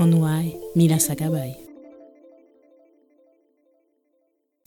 Onwai Mila Sakabay.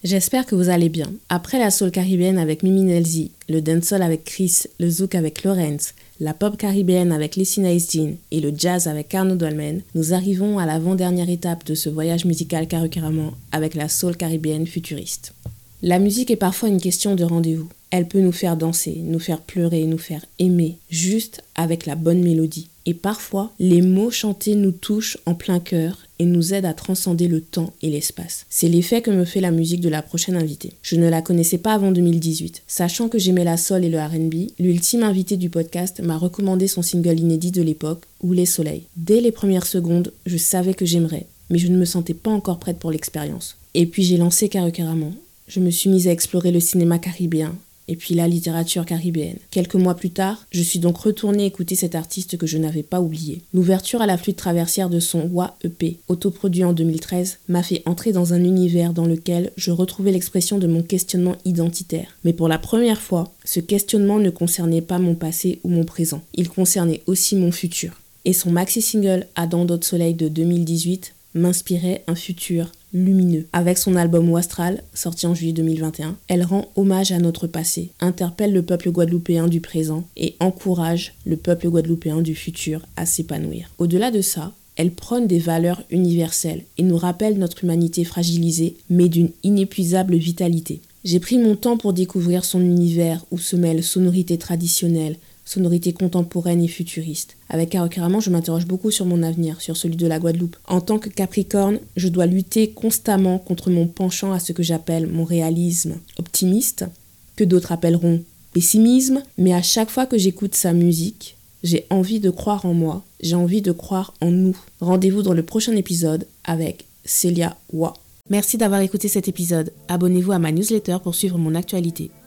J'espère que vous allez bien. Après la soul caribéenne avec Mimi Nelzi, le dancehall avec Chris, le zouk avec Lorenz, la pop caribéenne avec Nice Jean et le jazz avec Carno Dolmen, nous arrivons à l'avant-dernière étape de ce voyage musical carucaramon avec la soul caribéenne futuriste. La musique est parfois une question de rendez-vous. Elle peut nous faire danser, nous faire pleurer, nous faire aimer, juste avec la bonne mélodie. Et parfois, les mots chantés nous touchent en plein cœur et nous aident à transcender le temps et l'espace. C'est l'effet que me fait la musique de la prochaine invitée. Je ne la connaissais pas avant 2018. Sachant que j'aimais la soul et le RB, l'ultime invitée du podcast m'a recommandé son single inédit de l'époque, Où les soleils. Dès les premières secondes, je savais que j'aimerais, mais je ne me sentais pas encore prête pour l'expérience. Et puis j'ai lancé Caramon. Je me suis mise à explorer le cinéma caribéen, et puis la littérature caribéenne. Quelques mois plus tard, je suis donc retournée écouter cet artiste que je n'avais pas oublié. L'ouverture à la flûte traversière de son WA EP, autoproduit en 2013, m'a fait entrer dans un univers dans lequel je retrouvais l'expression de mon questionnement identitaire. Mais pour la première fois, ce questionnement ne concernait pas mon passé ou mon présent, il concernait aussi mon futur. Et son maxi-single Adam d'autres soleil de 2018 m'inspirait un futur Avec son album Wastral, sorti en juillet 2021, elle rend hommage à notre passé, interpelle le peuple guadeloupéen du présent et encourage le peuple guadeloupéen du futur à s'épanouir. Au-delà de ça, elle prône des valeurs universelles et nous rappelle notre humanité fragilisée, mais d'une inépuisable vitalité. J'ai pris mon temps pour découvrir son univers où se mêlent sonorités traditionnelles, sonorité contemporaine et futuriste. Avec Carocaramon, je m'interroge beaucoup sur mon avenir, sur celui de la Guadeloupe. En tant que Capricorne, je dois lutter constamment contre mon penchant à ce que j'appelle mon réalisme optimiste, que d'autres appelleront pessimisme, mais à chaque fois que j'écoute sa musique, j'ai envie de croire en moi, j'ai envie de croire en nous. Rendez-vous dans le prochain épisode avec Celia Wa. Merci d'avoir écouté cet épisode. Abonnez-vous à ma newsletter pour suivre mon actualité.